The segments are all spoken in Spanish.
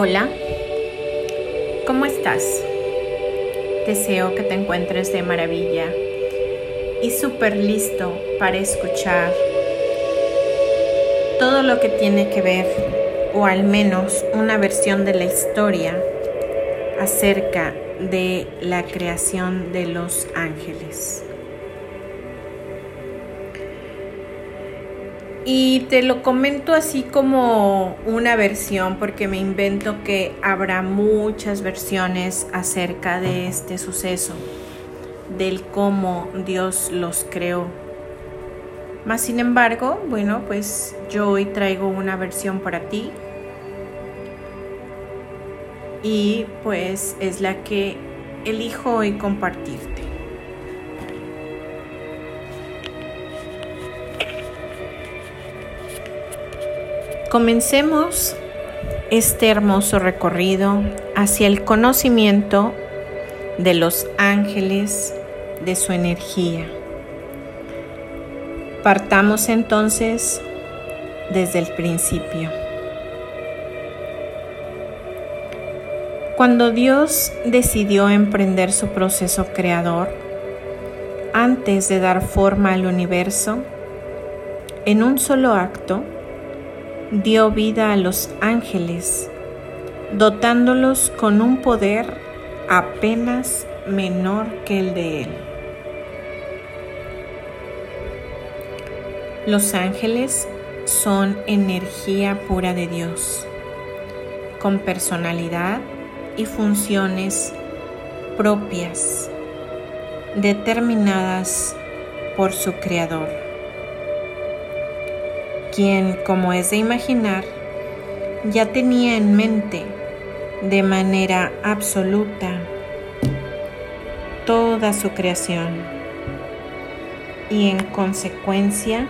Hola, ¿cómo estás? Deseo que te encuentres de maravilla y súper listo para escuchar todo lo que tiene que ver, o al menos una versión de la historia acerca de la creación de los ángeles. Y te lo comento así como una versión porque me invento que habrá muchas versiones acerca de este suceso, del cómo Dios los creó. Más sin embargo, bueno, pues yo hoy traigo una versión para ti y pues es la que elijo hoy compartirte. Comencemos este hermoso recorrido hacia el conocimiento de los ángeles, de su energía. Partamos entonces desde el principio. Cuando Dios decidió emprender su proceso creador, antes de dar forma al universo, en un solo acto, dio vida a los ángeles, dotándolos con un poder apenas menor que el de Él. Los ángeles son energía pura de Dios, con personalidad y funciones propias, determinadas por su Creador quien, como es de imaginar, ya tenía en mente de manera absoluta toda su creación y en consecuencia,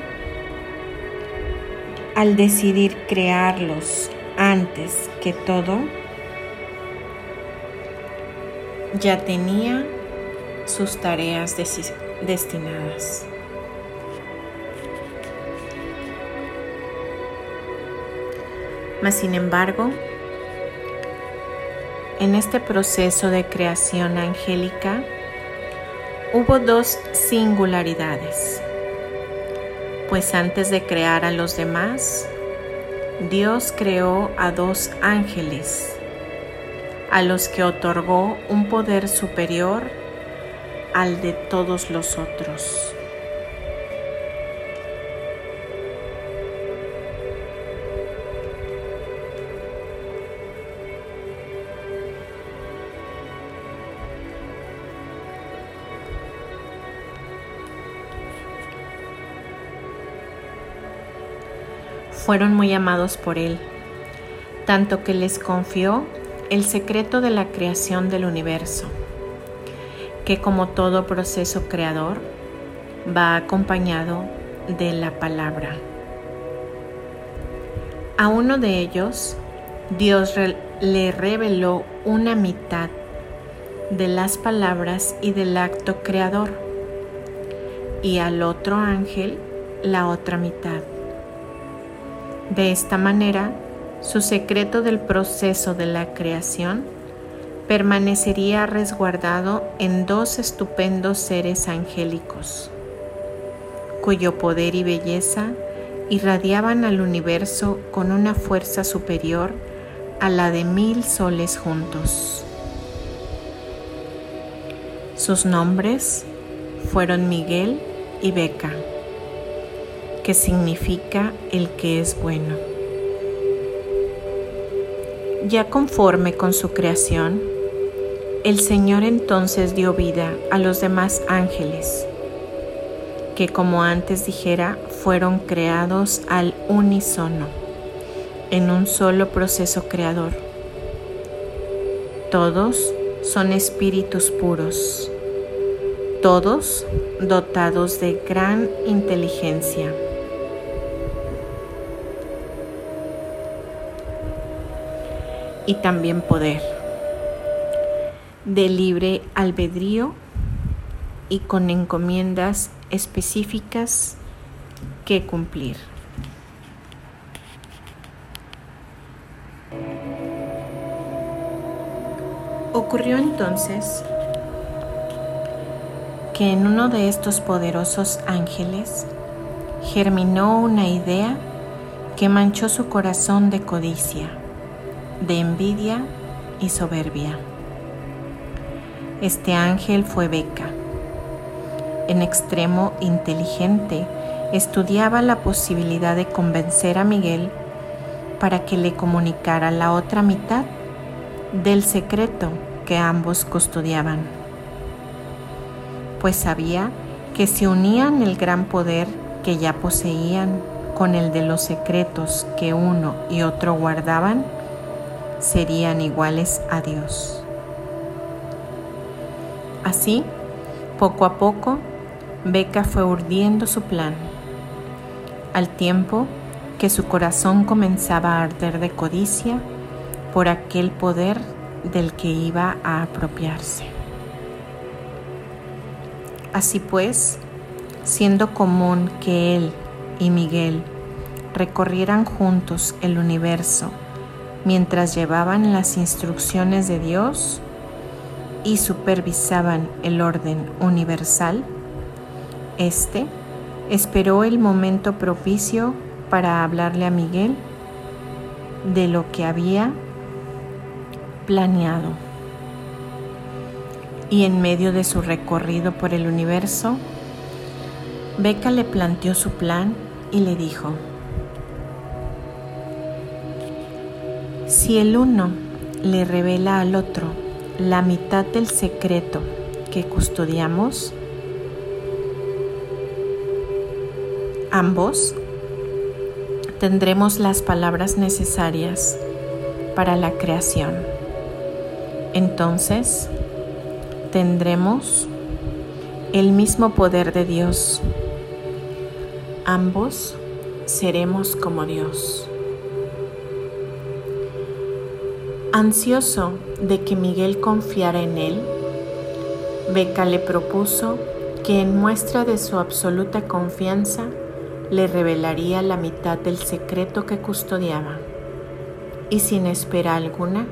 al decidir crearlos antes que todo, ya tenía sus tareas destinadas. Mas sin embargo, en este proceso de creación angélica hubo dos singularidades, pues antes de crear a los demás, Dios creó a dos ángeles, a los que otorgó un poder superior al de todos los otros. Fueron muy amados por Él, tanto que les confió el secreto de la creación del universo, que como todo proceso creador va acompañado de la palabra. A uno de ellos, Dios le reveló una mitad de las palabras y del acto creador, y al otro ángel la otra mitad. De esta manera, su secreto del proceso de la creación permanecería resguardado en dos estupendos seres angélicos, cuyo poder y belleza irradiaban al universo con una fuerza superior a la de mil soles juntos. Sus nombres fueron Miguel y Beca que significa el que es bueno. Ya conforme con su creación, el Señor entonces dio vida a los demás ángeles, que como antes dijera, fueron creados al unísono, en un solo proceso creador. Todos son espíritus puros, todos dotados de gran inteligencia. Y también poder, de libre albedrío y con encomiendas específicas que cumplir. Ocurrió entonces que en uno de estos poderosos ángeles germinó una idea que manchó su corazón de codicia, de envidia y soberbia. Este ángel fue Beca. En extremo inteligente, estudiaba la posibilidad de convencer a Miguel para que le comunicara la otra mitad del secreto que ambos custodiaban, pues sabía que si unían el gran poder que ya poseían con el de los secretos que uno y otro guardaban, serían iguales a Dios. Así, poco a poco, Beca fue urdiendo su plan, al tiempo que su corazón comenzaba a arder de codicia por aquel poder del que iba a apropiarse. Así pues, siendo común que él y Miguel recorrieran juntos el universo mientras llevaban las instrucciones de Dios, y supervisaban el orden universal, este esperó el momento propicio para hablarle a Miguel de lo que había planeado. Y en medio de su recorrido por el universo, Beca le planteó su plan y le dijo, si el uno le revela al otro la mitad del secreto que custodiamos, ambos tendremos las palabras necesarias para la creación. Entonces tendremos el mismo poder de Dios. Ambos seremos como Dios. Ansioso de que Miguel confiara en él, Beca le propuso que en muestra de su absoluta confianza le revelaría la mitad del secreto que custodiaba. Y sin espera alguna,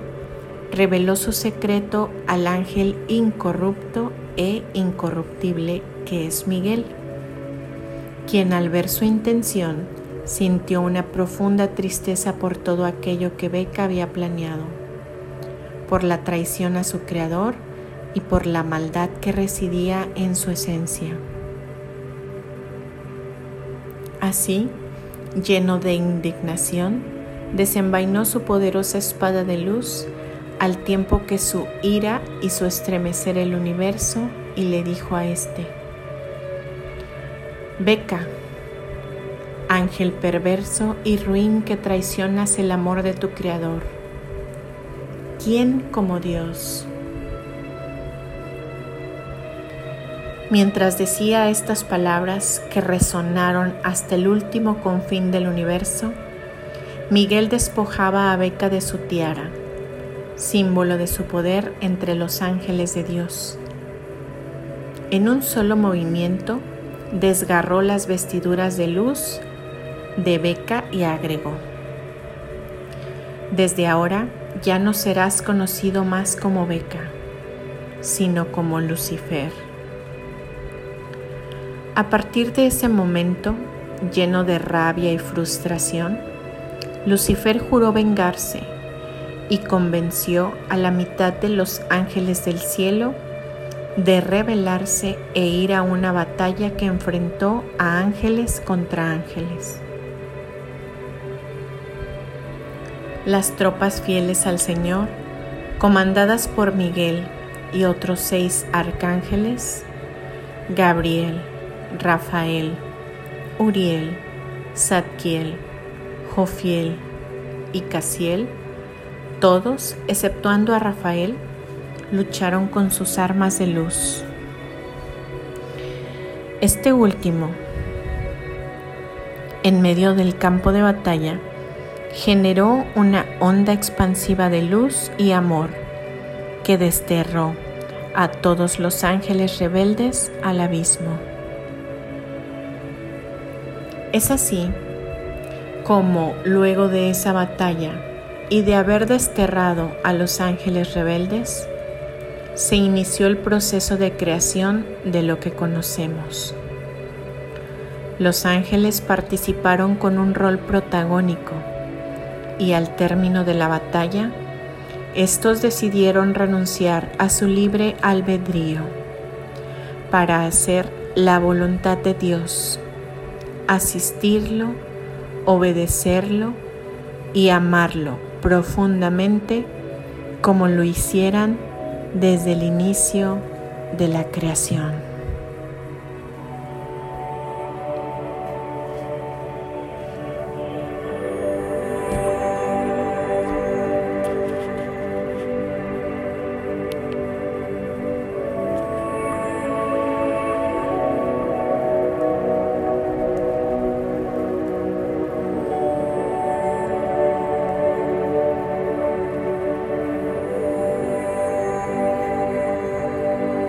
reveló su secreto al ángel incorrupto e incorruptible que es Miguel, quien al ver su intención sintió una profunda tristeza por todo aquello que Beca había planeado por la traición a su Creador y por la maldad que residía en su esencia. Así, lleno de indignación, desenvainó su poderosa espada de luz al tiempo que su ira hizo estremecer el universo y le dijo a éste, Beca, ángel perverso y ruin que traicionas el amor de tu Creador ¿Quién como Dios? Mientras decía estas palabras que resonaron hasta el último confín del universo, Miguel despojaba a Beca de su tiara, símbolo de su poder entre los ángeles de Dios. En un solo movimiento, desgarró las vestiduras de luz de Beca y agregó, desde ahora ya no serás conocido más como Beca, sino como Lucifer. A partir de ese momento, lleno de rabia y frustración, Lucifer juró vengarse y convenció a la mitad de los ángeles del cielo de rebelarse e ir a una batalla que enfrentó a ángeles contra ángeles. Las tropas fieles al Señor, comandadas por Miguel y otros seis arcángeles, Gabriel, Rafael, Uriel, Zadkiel, Jofiel y Casiel, todos, exceptuando a Rafael, lucharon con sus armas de luz. Este último, en medio del campo de batalla, generó una onda expansiva de luz y amor que desterró a todos los ángeles rebeldes al abismo. Es así como luego de esa batalla y de haber desterrado a los ángeles rebeldes, se inició el proceso de creación de lo que conocemos. Los ángeles participaron con un rol protagónico y al término de la batalla, estos decidieron renunciar a su libre albedrío para hacer la voluntad de Dios, asistirlo, obedecerlo y amarlo profundamente como lo hicieran desde el inicio de la creación.